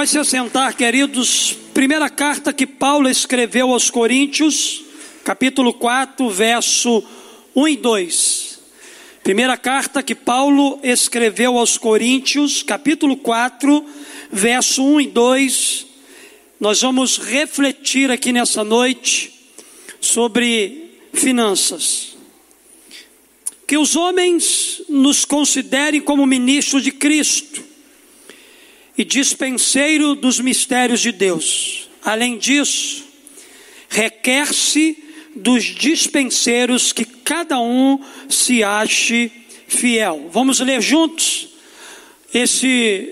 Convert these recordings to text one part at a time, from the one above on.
Pode se assentar, queridos. Primeira carta que Paulo escreveu aos Coríntios, capítulo 4, verso 1 e 2. Primeira carta que Paulo escreveu aos Coríntios, capítulo 4, verso 1 e 2. Nós vamos refletir aqui nessa noite sobre finanças. Que os homens nos considerem como ministros de Cristo e dispenseiro dos mistérios de Deus. Além disso, requer-se dos dispenseiros que cada um se ache fiel. Vamos ler juntos esse,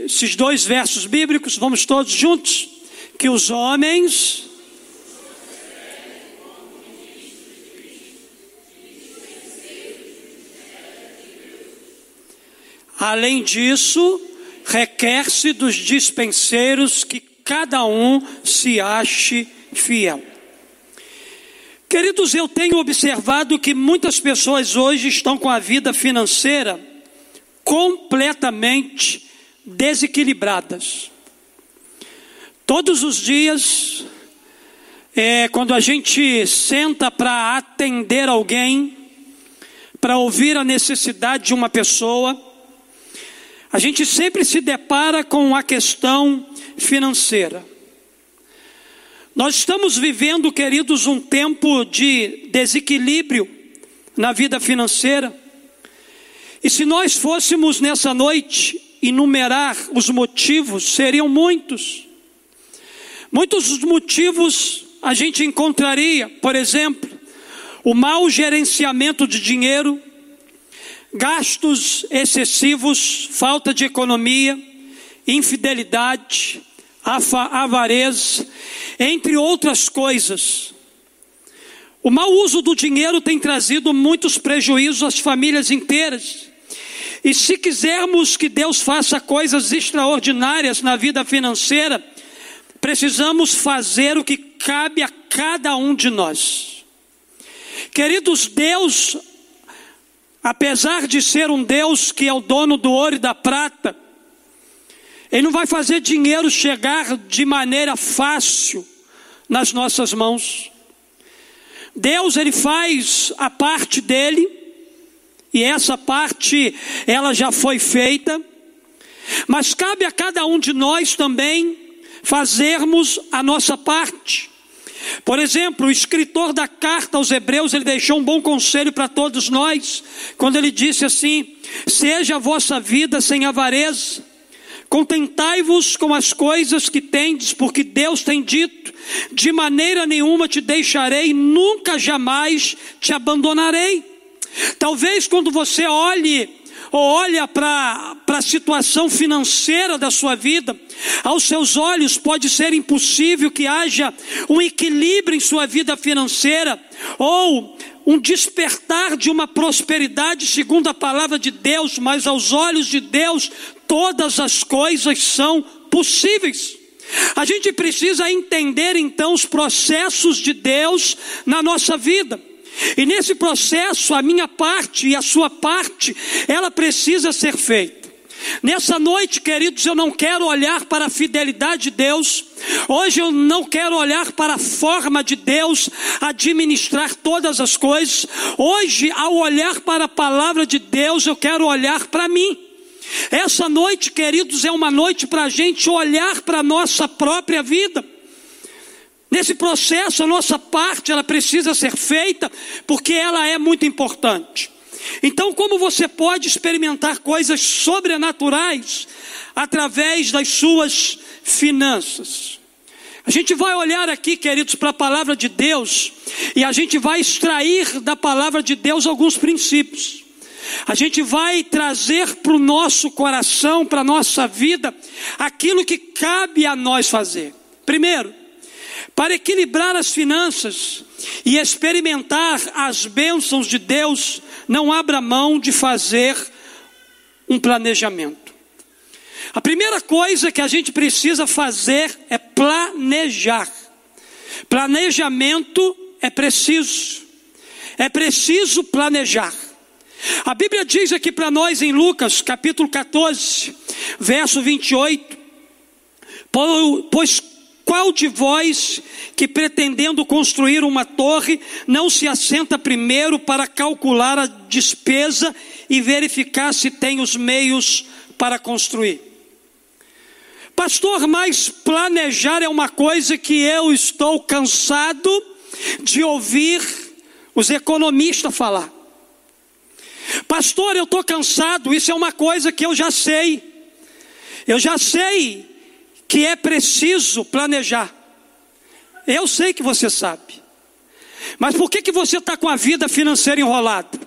esses dois versos bíblicos, vamos todos juntos? Que os homens. Além disso, requer-se dos dispenseiros que cada um se ache fiel. Queridos, eu tenho observado que muitas pessoas hoje estão com a vida financeira completamente desequilibradas. Todos os dias, é, quando a gente senta para atender alguém, para ouvir a necessidade de uma pessoa, a gente sempre se depara com a questão financeira. Nós estamos vivendo, queridos, um tempo de desequilíbrio na vida financeira. E se nós fôssemos nessa noite enumerar os motivos, seriam muitos. Muitos dos motivos a gente encontraria, por exemplo, o mau gerenciamento de dinheiro, gastos excessivos, falta de economia, infidelidade, avareza, entre outras coisas. O mau uso do dinheiro tem trazido muitos prejuízos às famílias inteiras. E se quisermos que Deus faça coisas extraordinárias na vida financeira, precisamos fazer o que cabe a cada um de nós. Queridos, Deus, apesar de ser um Deus que é o dono do ouro e da prata, ele não vai fazer dinheiro chegar de maneira fácil nas nossas mãos. Deus ele faz a parte dele e essa parte ela já foi feita, mas cabe a cada um de nós também fazermos a nossa parte. Por exemplo, o escritor da carta aos Hebreus, ele deixou um bom conselho para todos nós, quando ele disse assim: Seja a vossa vida sem avareza, Contentai-vos com as coisas que tendes, porque Deus tem dito: de maneira nenhuma te deixarei, nunca jamais te abandonarei. Talvez quando você olhe ou olha para a situação financeira da sua vida, aos seus olhos pode ser impossível que haja um equilíbrio em sua vida financeira, ou um despertar de uma prosperidade segundo a palavra de Deus, mas aos olhos de Deus todas as coisas são possíveis. A gente precisa entender então os processos de Deus na nossa vida. E nesse processo, a minha parte e a sua parte, ela precisa ser feita. Nessa noite, queridos, eu não quero olhar para a fidelidade de Deus, hoje eu não quero olhar para a forma de Deus administrar todas as coisas, hoje, ao olhar para a palavra de Deus, eu quero olhar para mim. Essa noite, queridos, é uma noite para a gente olhar para a nossa própria vida. Nesse processo, a nossa parte ela precisa ser feita, porque ela é muito importante. Então, como você pode experimentar coisas sobrenaturais através das suas finanças? A gente vai olhar aqui, queridos, para a palavra de Deus e a gente vai extrair da palavra de Deus alguns princípios. A gente vai trazer para o nosso coração, para a nossa vida, aquilo que cabe a nós fazer. Primeiro, para equilibrar as finanças e experimentar as bênçãos de Deus, não abra mão de fazer um planejamento. A primeira coisa que a gente precisa fazer é planejar. Planejamento é preciso. É preciso planejar. A Bíblia diz aqui para nós em Lucas, capítulo 14, verso 28, Pois qual de vós que pretendendo construir uma torre não se assenta primeiro para calcular a despesa e verificar se tem os meios para construir? Pastor, mas planejar é uma coisa que eu estou cansado de ouvir os economistas falar. Pastor, eu estou cansado, isso é uma coisa que eu já sei. Eu já sei que é preciso planejar. Eu sei que você sabe. Mas por que, que você está com a vida financeira enrolada?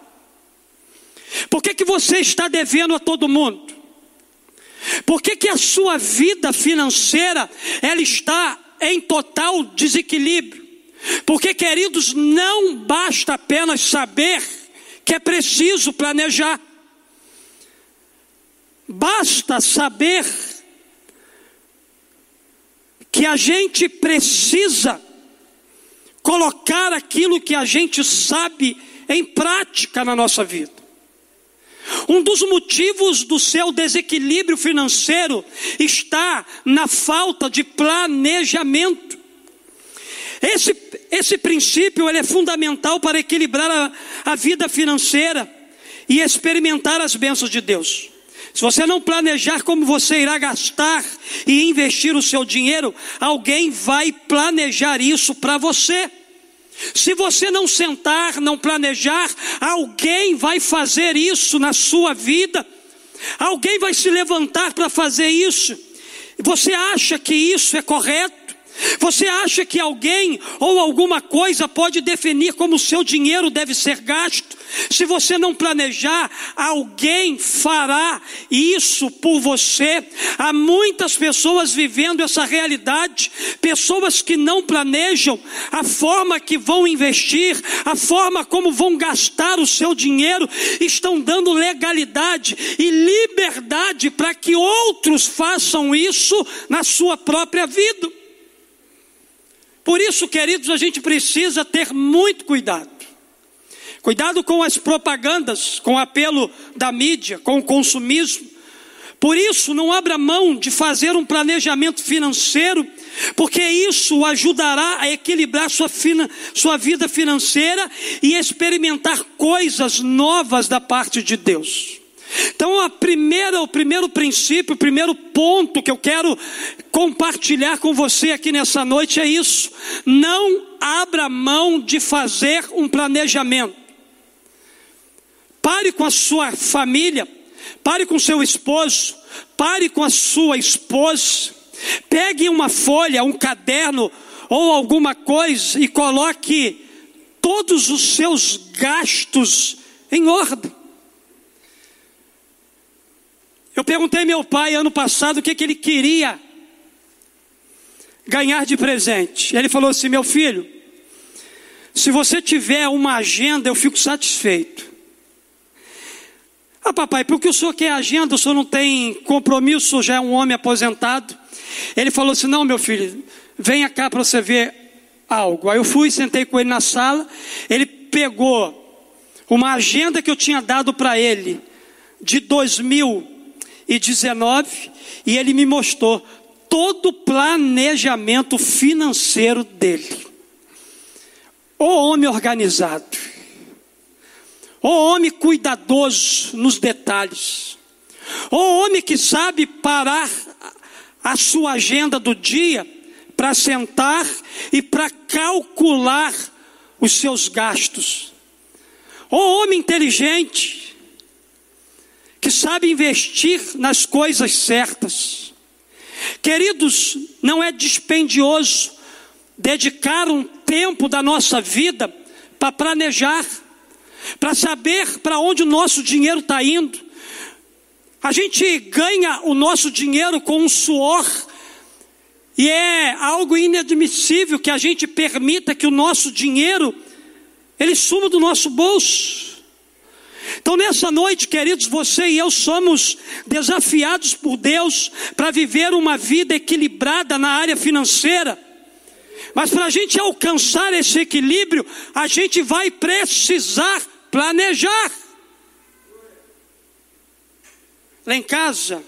Por que, que você está devendo a todo mundo? Por que, que a sua vida financeira ela está em total desequilíbrio? Porque, queridos, não basta apenas saber que é preciso planejar. Basta saber que a gente precisa colocar aquilo que a gente sabe em prática na nossa vida. Um dos motivos do seu desequilíbrio financeiro está na falta de planejamento. Esse, esse princípio ele é fundamental para equilibrar a, a vida financeira e experimentar as bênçãos de Deus. Se você não planejar como você irá gastar e investir o seu dinheiro, alguém vai planejar isso para você. Se você não sentar, não planejar, alguém vai fazer isso na sua vida. Alguém vai se levantar para fazer isso. Você acha que isso é correto? Você acha que alguém ou alguma coisa pode definir como o seu dinheiro deve ser gasto? Se você não planejar, alguém fará isso por você. Há muitas pessoas vivendo essa realidade, pessoas que não planejam a forma que vão investir, a forma como vão gastar o seu dinheiro, estão dando legalidade e liberdade para que outros façam isso na sua própria vida. Por isso, queridos, a gente precisa ter muito cuidado. Cuidado com as propagandas, com o apelo da mídia, com o consumismo. Por isso, não abra mão de fazer um planejamento financeiro, porque isso ajudará a equilibrar sua, fina, sua vida financeira e experimentar coisas novas da parte de Deus. Então, a primeira, o primeiro princípio, o primeiro ponto que eu quero compartilhar com você aqui nessa noite é isso: não abra mão de fazer um planejamento. Pare com a sua família, pare com seu esposo, pare com a sua esposa, pegue uma folha, um caderno ou alguma coisa e coloque todos os seus gastos em ordem. Eu perguntei meu pai ano passado o que, que ele queria ganhar de presente. Ele falou assim: meu filho, se você tiver uma agenda, eu fico satisfeito. Ah, papai, porque o senhor quer agenda, o senhor não tem compromisso, já é um homem aposentado. Ele falou assim: não, meu filho, venha cá para você ver algo. Aí eu fui, sentei com ele na sala, ele pegou uma agenda que eu tinha dado para ele de 2000 e 19, e ele me mostrou todo o planejamento financeiro dele. O homem organizado, o homem cuidadoso nos detalhes, o homem que sabe parar a sua agenda do dia para sentar e para calcular os seus gastos. O homem inteligente, que sabe investir nas coisas certas. Queridos, não é dispendioso dedicar um tempo da nossa vida para planejar, para saber para onde o nosso dinheiro está indo. A gente ganha o nosso dinheiro com um suor, e é algo inadmissível que a gente permita que o nosso dinheiro ele suma do nosso bolso. Então, nessa noite, queridos, você e eu somos desafiados por Deus para viver uma vida equilibrada na área financeira. Mas para a gente alcançar esse equilíbrio, a gente vai precisar planejar. Lá em casa,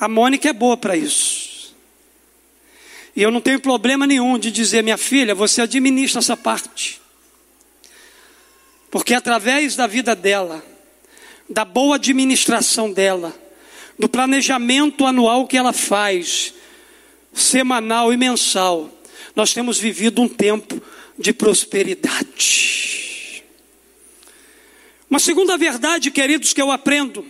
a Mônica é boa para isso. E eu não tenho problema nenhum de dizer, minha filha, você administra essa parte. Porque através da vida dela, da boa administração dela, do planejamento anual que ela faz, semanal e mensal, nós temos vivido um tempo de prosperidade. Uma segunda verdade, queridos, que eu aprendo,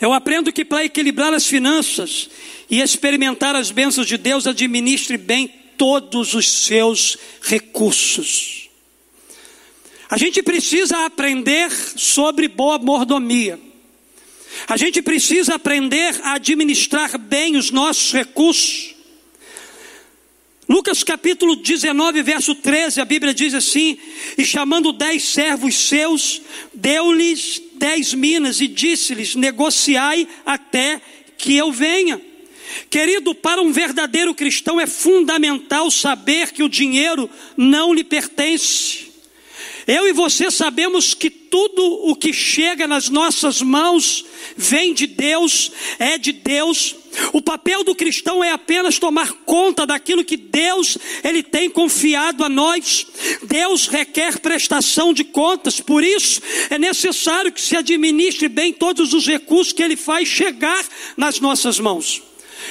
eu aprendo que para equilibrar as finanças e experimentar as bênçãos de Deus, administre bem todos os seus recursos. A gente precisa aprender sobre boa mordomia. A gente precisa aprender a administrar bem os nossos recursos. Lucas capítulo 19, verso 13, a Bíblia diz assim: E chamando dez servos seus, deu-lhes dez minas e disse-lhes: Negociai até que eu venha. Querido, para um verdadeiro cristão é fundamental saber que o dinheiro não lhe pertence. Eu e você sabemos que tudo o que chega nas nossas mãos vem de Deus, é de Deus. O papel do cristão é apenas tomar conta daquilo que Deus ele tem confiado a nós. Deus requer prestação de contas, por isso é necessário que se administre bem todos os recursos que ele faz chegar nas nossas mãos.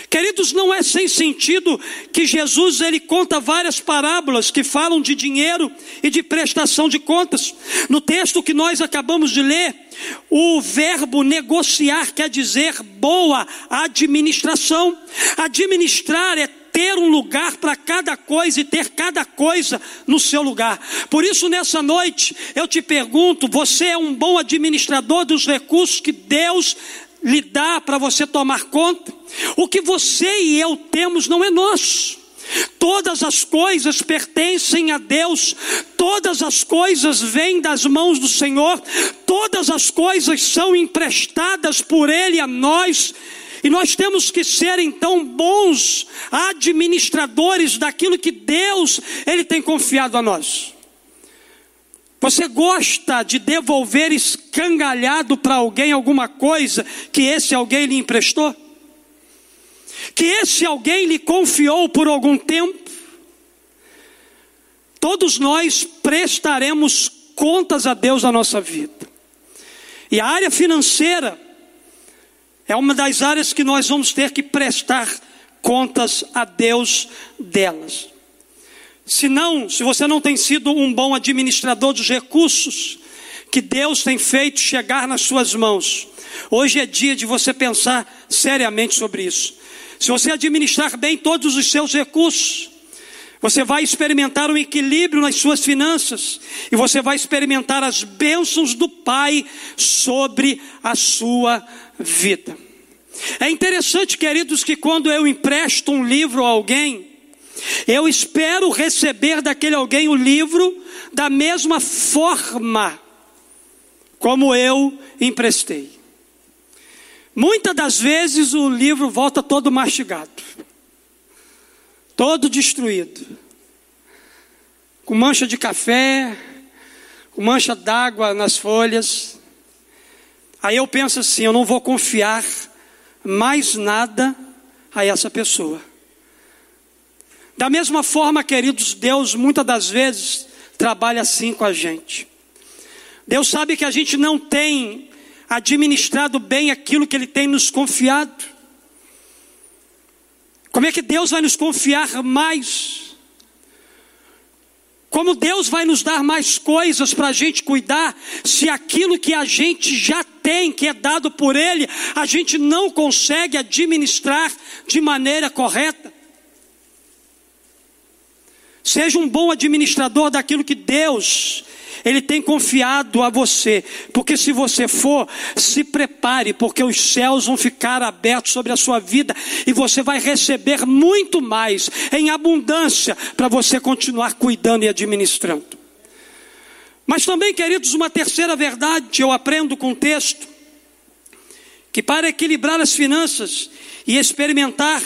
Queridos, não é sem sentido que Jesus ele conta várias parábolas que falam de dinheiro e de prestação de contas. No texto que nós acabamos de ler, o verbo negociar quer dizer boa administração. Administrar é ter um lugar para cada coisa e ter cada coisa no seu lugar. Por isso, nessa noite, eu te pergunto: você é um bom administrador dos recursos que Deus lhe dá para você tomar conta. O que você e eu temos não é nosso. Todas as coisas pertencem a Deus, todas as coisas vêm das mãos do Senhor, todas as coisas são emprestadas por Ele a nós, e nós temos que ser então bons administradores daquilo que Deus Ele tem confiado a nós. Você gosta de devolver escangalhado para alguém alguma coisa que esse alguém lhe emprestou? Que esse alguém lhe confiou por algum tempo? Todos nós prestaremos contas a Deus na nossa vida. E a área financeira é uma das áreas que nós vamos ter que prestar contas a Deus delas. Se não, se você não tem sido um bom administrador dos recursos que Deus tem feito chegar nas suas mãos, hoje é dia de você pensar seriamente sobre isso. Se você administrar bem todos os seus recursos, você vai experimentar um equilíbrio nas suas finanças e você vai experimentar as bênçãos do Pai sobre a sua vida. É interessante, queridos, que quando eu empresto um livro a alguém, eu espero receber daquele alguém o livro da mesma forma como eu emprestei. Muitas das vezes o livro volta todo mastigado, todo destruído, com mancha de café, com mancha d'água nas folhas. Aí eu penso assim: eu não vou confiar mais nada a essa pessoa. Da mesma forma, queridos, Deus muitas das vezes trabalha assim com a gente. Deus sabe que a gente não tem administrado bem aquilo que Ele tem nos confiado. Como é que Deus vai nos confiar mais? Como Deus vai nos dar mais coisas para a gente cuidar, se aquilo que a gente já tem, que é dado por Ele, a gente não consegue administrar de maneira correta? Seja um bom administrador daquilo que Deus ele tem confiado a você, porque se você for, se prepare, porque os céus vão ficar abertos sobre a sua vida e você vai receber muito mais em abundância para você continuar cuidando e administrando. Mas também, queridos, uma terceira verdade eu aprendo com o texto, que para equilibrar as finanças e experimentar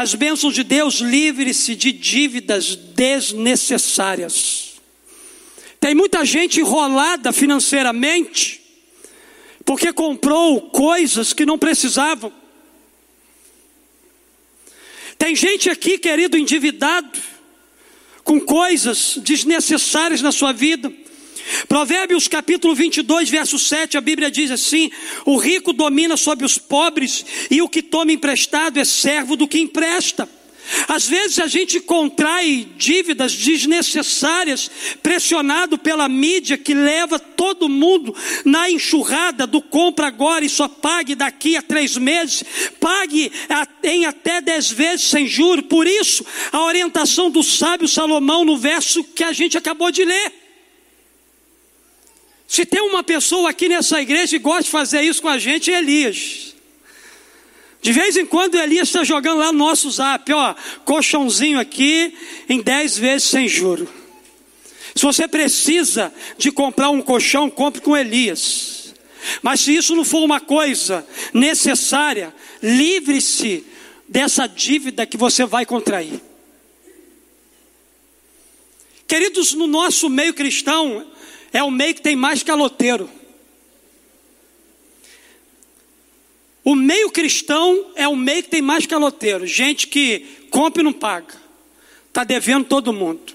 as bênçãos de Deus, livre-se de dívidas desnecessárias. Tem muita gente enrolada financeiramente, porque comprou coisas que não precisavam. Tem gente aqui, querido, endividado, com coisas desnecessárias na sua vida. Provérbios capítulo 22, verso 7, a Bíblia diz assim: O rico domina sobre os pobres, e o que toma emprestado é servo do que empresta. Às vezes a gente contrai dívidas desnecessárias, pressionado pela mídia que leva todo mundo na enxurrada do compra agora e só pague daqui a três meses, pague em até dez vezes sem juros. Por isso, a orientação do sábio Salomão no verso que a gente acabou de ler. Se tem uma pessoa aqui nessa igreja que gosta de fazer isso com a gente, é Elias. De vez em quando Elias está jogando lá no nosso zap, ó, colchãozinho aqui em 10 vezes sem juro. Se você precisa de comprar um colchão, compre com Elias. Mas se isso não for uma coisa necessária, livre-se dessa dívida que você vai contrair. Queridos, no nosso meio cristão, é o meio que tem mais caloteiro. O meio cristão é o meio que tem mais caloteiro. Gente que compra e não paga. Está devendo todo mundo.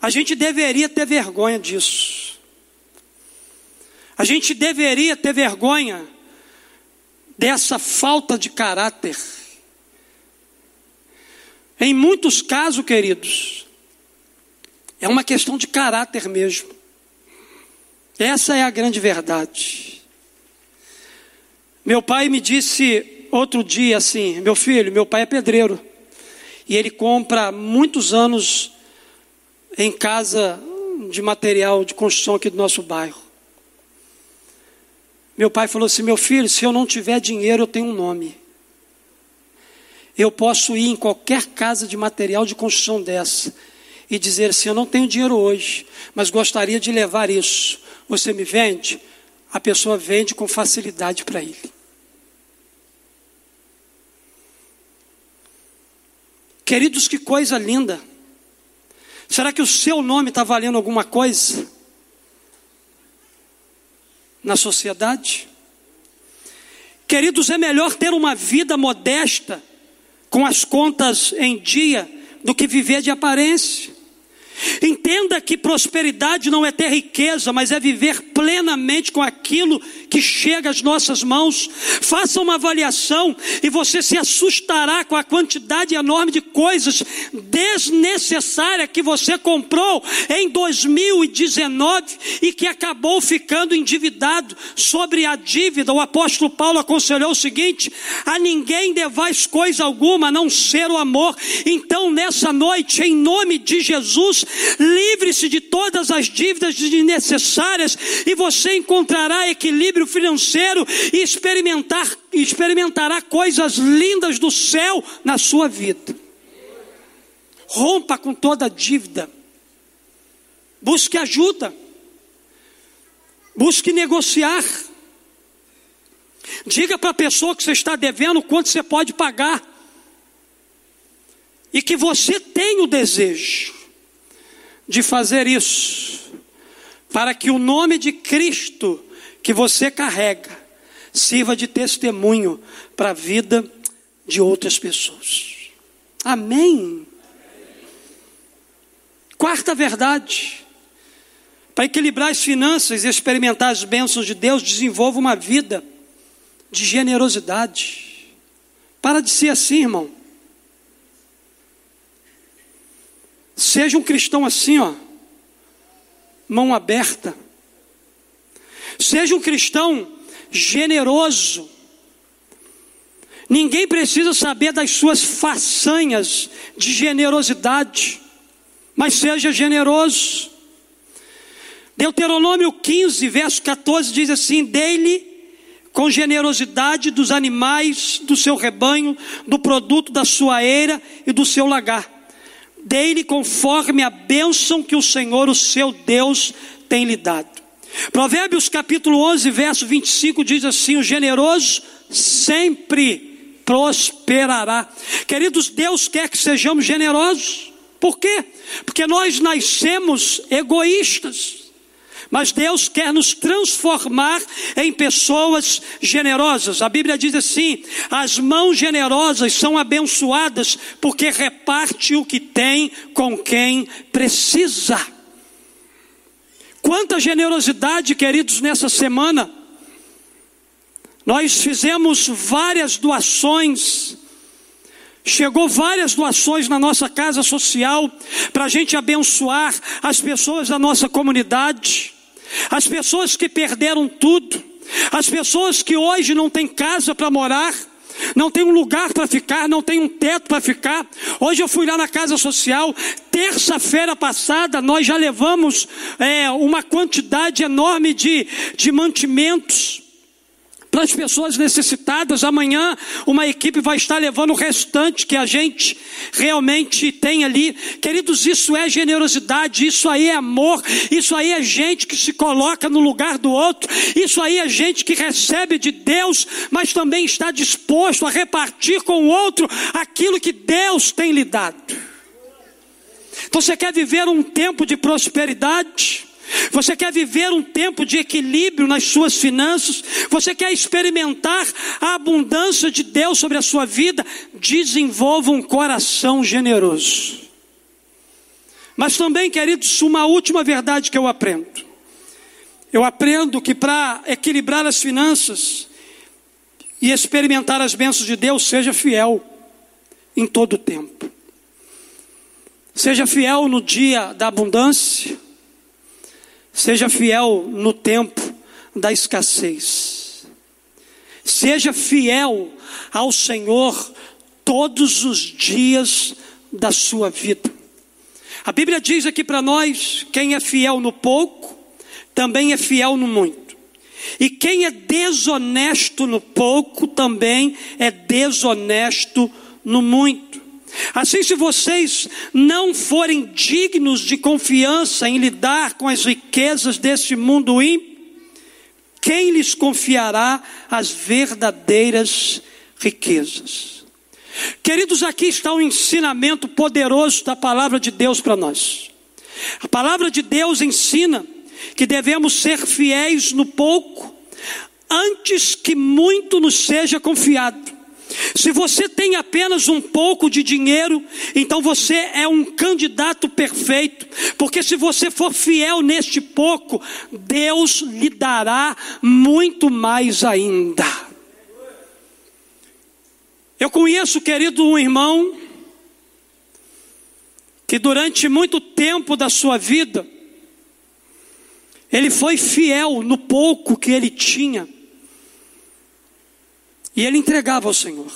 A gente deveria ter vergonha disso. A gente deveria ter vergonha dessa falta de caráter. Em muitos casos, queridos, é uma questão de caráter mesmo. Essa é a grande verdade. Meu pai me disse outro dia assim: meu filho, meu pai é pedreiro. E ele compra muitos anos em casa de material de construção aqui do nosso bairro. Meu pai falou assim: meu filho, se eu não tiver dinheiro, eu tenho um nome. Eu posso ir em qualquer casa de material de construção dessa e dizer assim: eu não tenho dinheiro hoje, mas gostaria de levar isso. Você me vende? A pessoa vende com facilidade para ele. Queridos, que coisa linda. Será que o seu nome está valendo alguma coisa na sociedade? Queridos, é melhor ter uma vida modesta, com as contas em dia, do que viver de aparência. Entenda que prosperidade não é ter riqueza, mas é viver plenamente com aquilo que chega às nossas mãos. Faça uma avaliação e você se assustará com a quantidade enorme de coisas desnecessárias que você comprou em 2019 e que acabou ficando endividado. Sobre a dívida, o apóstolo Paulo aconselhou o seguinte: a ninguém devais coisa alguma, a não ser o amor. Então, nessa noite, em nome de Jesus, livre-se de todas as dívidas desnecessárias e você encontrará equilíbrio financeiro e experimentar, experimentará coisas lindas do céu na sua vida. Rompa com toda dívida. Busque ajuda. Busque negociar. Diga para a pessoa que você está devendo quanto você pode pagar. E que você tem o desejo de fazer isso, para que o nome de Cristo que você carrega sirva de testemunho para a vida de outras pessoas. Amém. Quarta verdade. Para equilibrar as finanças e experimentar as bênçãos de Deus, desenvolva uma vida de generosidade. Para de ser assim, irmão. Seja um cristão assim, ó, mão aberta. Seja um cristão generoso. Ninguém precisa saber das suas façanhas de generosidade, mas seja generoso. Deuteronômio 15, verso 14 diz assim: Dele com generosidade dos animais do seu rebanho, do produto da sua eira e do seu lagar dele conforme a bênção que o Senhor, o seu Deus, tem lhe dado. Provérbios capítulo 11, verso 25 diz assim: O generoso sempre prosperará. Queridos, Deus quer que sejamos generosos. Por quê? Porque nós nascemos egoístas. Mas Deus quer nos transformar em pessoas generosas. A Bíblia diz assim: as mãos generosas são abençoadas porque reparte o que tem com quem precisa. Quanta generosidade, queridos, nessa semana. Nós fizemos várias doações Chegou várias doações na nossa casa social para a gente abençoar as pessoas da nossa comunidade, as pessoas que perderam tudo, as pessoas que hoje não têm casa para morar, não tem um lugar para ficar, não tem um teto para ficar. Hoje eu fui lá na casa social, terça-feira passada nós já levamos é, uma quantidade enorme de, de mantimentos para as pessoas necessitadas. Amanhã uma equipe vai estar levando o restante que a gente realmente tem ali. Queridos, isso é generosidade, isso aí é amor, isso aí é gente que se coloca no lugar do outro, isso aí é gente que recebe de Deus, mas também está disposto a repartir com o outro aquilo que Deus tem lhe dado. Então você quer viver um tempo de prosperidade? Você quer viver um tempo de equilíbrio nas suas finanças? Você quer experimentar a abundância de Deus sobre a sua vida? Desenvolva um coração generoso. Mas também, queridos, uma última verdade que eu aprendo. Eu aprendo que para equilibrar as finanças e experimentar as bênçãos de Deus, seja fiel em todo o tempo. Seja fiel no dia da abundância Seja fiel no tempo da escassez. Seja fiel ao Senhor todos os dias da sua vida. A Bíblia diz aqui para nós: quem é fiel no pouco, também é fiel no muito. E quem é desonesto no pouco, também é desonesto no muito. Assim, se vocês não forem dignos de confiança em lidar com as riquezas deste mundo ímpio, quem lhes confiará as verdadeiras riquezas? Queridos, aqui está um ensinamento poderoso da palavra de Deus para nós. A palavra de Deus ensina que devemos ser fiéis no pouco, antes que muito nos seja confiado. Se você tem apenas um pouco de dinheiro, então você é um candidato perfeito, porque se você for fiel neste pouco, Deus lhe dará muito mais ainda. Eu conheço, querido, um irmão que durante muito tempo da sua vida, ele foi fiel no pouco que ele tinha. E ele entregava ao Senhor.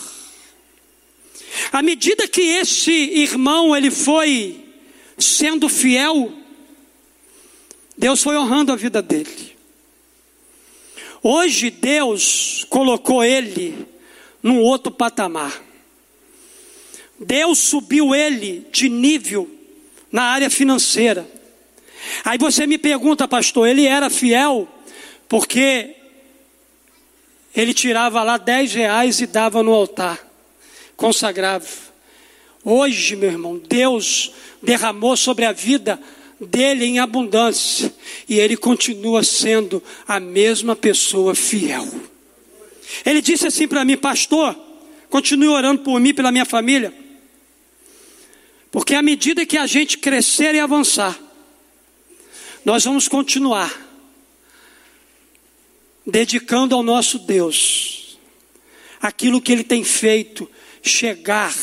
À medida que esse irmão ele foi sendo fiel, Deus foi honrando a vida dele. Hoje Deus colocou ele num outro patamar. Deus subiu ele de nível na área financeira. Aí você me pergunta, pastor, ele era fiel porque ele tirava lá dez reais e dava no altar, consagrava. Hoje, meu irmão, Deus derramou sobre a vida dele em abundância e ele continua sendo a mesma pessoa fiel. Ele disse assim para mim, pastor, continue orando por mim, pela minha família, porque à medida que a gente crescer e avançar, nós vamos continuar dedicando ao nosso Deus aquilo que Ele tem feito chegar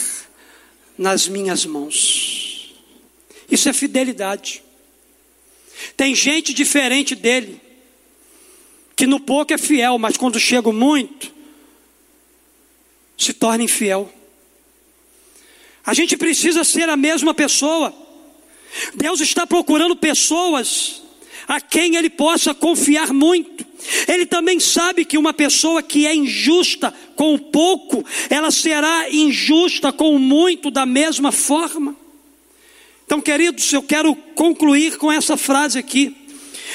nas minhas mãos. Isso é fidelidade. Tem gente diferente dele, que no pouco é fiel, mas quando chega muito, se torna infiel. A gente precisa ser a mesma pessoa. Deus está procurando pessoas a quem ele possa confiar muito. Ele também sabe que uma pessoa que é injusta com o pouco, ela será injusta com o muito da mesma forma. Então, queridos, eu quero concluir com essa frase aqui.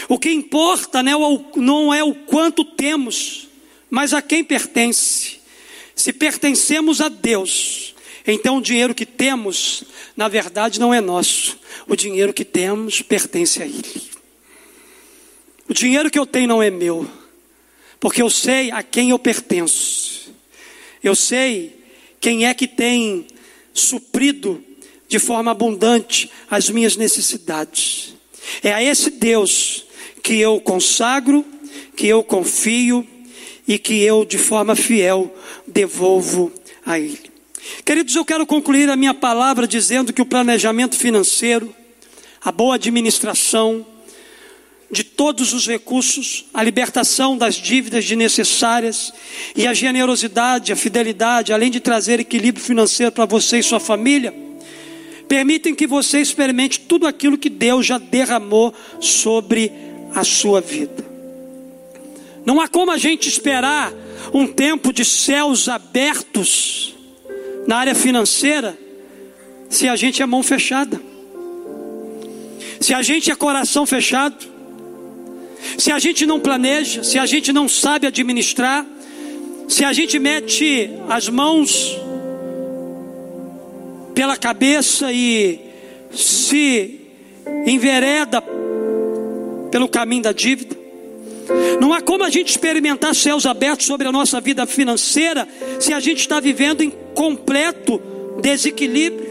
O que importa né, não é o quanto temos, mas a quem pertence. Se pertencemos a Deus, então o dinheiro que temos, na verdade, não é nosso. O dinheiro que temos pertence a Ele. O dinheiro que eu tenho não é meu, porque eu sei a quem eu pertenço. Eu sei quem é que tem suprido de forma abundante as minhas necessidades. É a esse Deus que eu consagro, que eu confio e que eu, de forma fiel, devolvo a Ele. Queridos, eu quero concluir a minha palavra dizendo que o planejamento financeiro, a boa administração de todos os recursos, a libertação das dívidas desnecessárias e a generosidade, a fidelidade, além de trazer equilíbrio financeiro para você e sua família, permitem que você experimente tudo aquilo que Deus já derramou sobre a sua vida. Não há como a gente esperar um tempo de céus abertos na área financeira se a gente é mão fechada. Se a gente é coração fechado, se a gente não planeja, se a gente não sabe administrar, se a gente mete as mãos pela cabeça e se envereda pelo caminho da dívida, não há como a gente experimentar céus abertos sobre a nossa vida financeira se a gente está vivendo em completo desequilíbrio.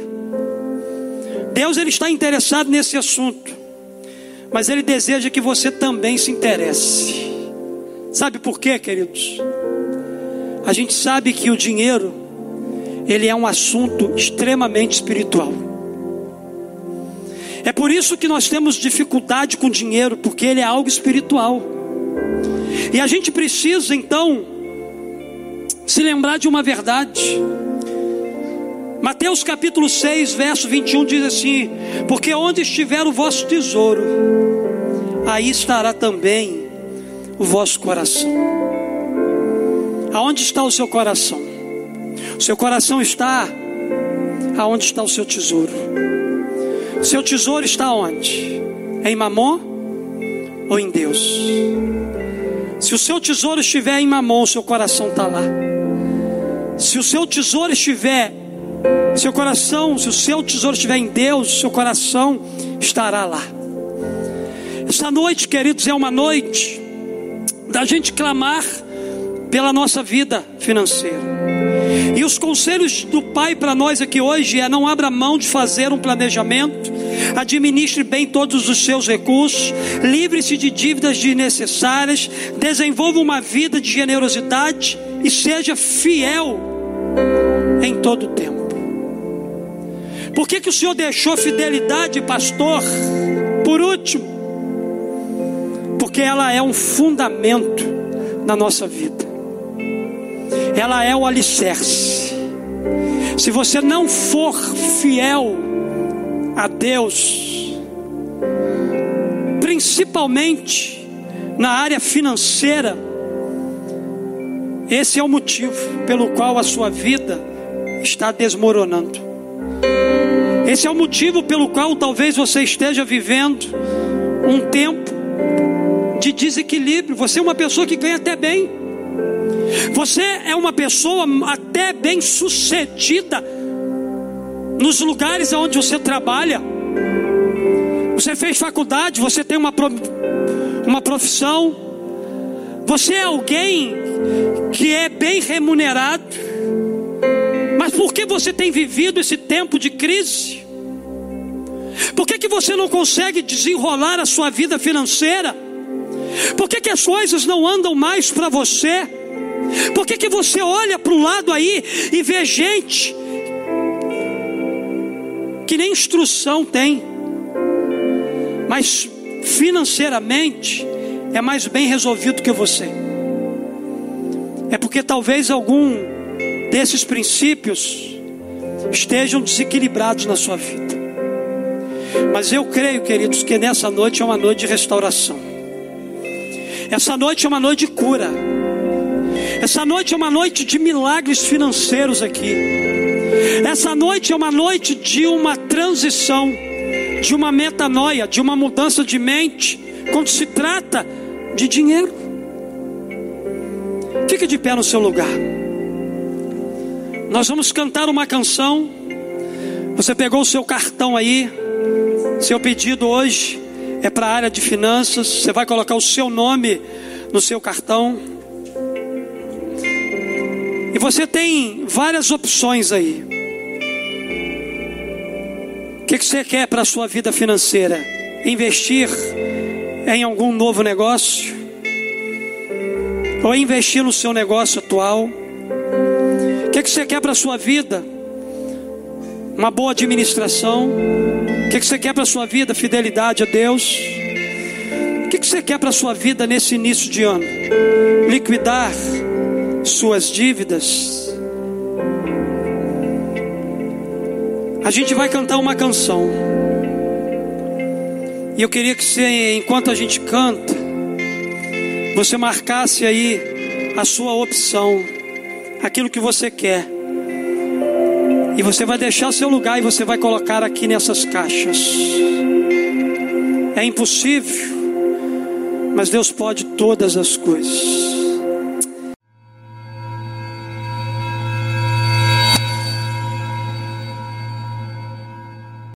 Deus ele está interessado nesse assunto, mas ele deseja que você também se interesse. Sabe por quê, queridos? A gente sabe que o dinheiro ele é um assunto extremamente espiritual. É por isso que nós temos dificuldade com dinheiro, porque ele é algo espiritual. E a gente precisa então se lembrar de uma verdade. Mateus capítulo 6, verso 21 diz assim: Porque onde estiver o vosso tesouro, aí estará também o vosso coração. Aonde está o seu coração? O seu coração está aonde está o seu tesouro. O seu tesouro está onde? Em Mamon ou em Deus? Se o seu tesouro estiver em Mamon, o seu coração está lá. Se o seu tesouro estiver seu coração, se o seu tesouro estiver em Deus, seu coração estará lá. Esta noite, queridos, é uma noite da gente clamar pela nossa vida financeira. E os conselhos do Pai para nós aqui hoje é: não abra mão de fazer um planejamento, administre bem todos os seus recursos, livre-se de dívidas desnecessárias, desenvolva uma vida de generosidade e seja fiel em todo o tempo. Por que, que o Senhor deixou fidelidade, pastor? Por último, porque ela é um fundamento na nossa vida, ela é o alicerce. Se você não for fiel a Deus, principalmente na área financeira, esse é o motivo pelo qual a sua vida está desmoronando. Esse é o motivo pelo qual talvez você esteja vivendo um tempo de desequilíbrio. Você é uma pessoa que ganha até bem. Você é uma pessoa até bem sucedida nos lugares onde você trabalha. Você fez faculdade, você tem uma, uma profissão. Você é alguém que é bem remunerado. Mas por que você tem vivido esse tempo de crise? Por que, que você não consegue desenrolar a sua vida financeira? Por que, que as coisas não andam mais para você? Por que, que você olha para o lado aí e vê gente que nem instrução tem, mas financeiramente é mais bem resolvido que você? É porque talvez algum desses princípios estejam desequilibrados na sua vida. Mas eu creio, queridos, que nessa noite é uma noite de restauração. Essa noite é uma noite de cura. Essa noite é uma noite de milagres financeiros aqui. Essa noite é uma noite de uma transição, de uma metanoia, de uma mudança de mente, quando se trata de dinheiro. Fique de pé no seu lugar. Nós vamos cantar uma canção. Você pegou o seu cartão aí. Seu pedido hoje é para a área de finanças. Você vai colocar o seu nome no seu cartão. E você tem várias opções aí. O que, você quer para a sua vida financeira? Investir em algum novo negócio? Ou investir no seu negócio atual? Que, que você quer para a sua vida? Uma boa administração? O que, que você quer para a sua vida? Fidelidade a Deus? O que, que você quer para a sua vida nesse início de ano? Liquidar suas dívidas? A gente vai cantar uma canção. E eu queria que você, enquanto a gente canta, você marcasse aí a sua opção, aquilo que você quer. E você vai deixar seu lugar e você vai colocar aqui nessas caixas. É impossível, mas Deus pode todas as coisas.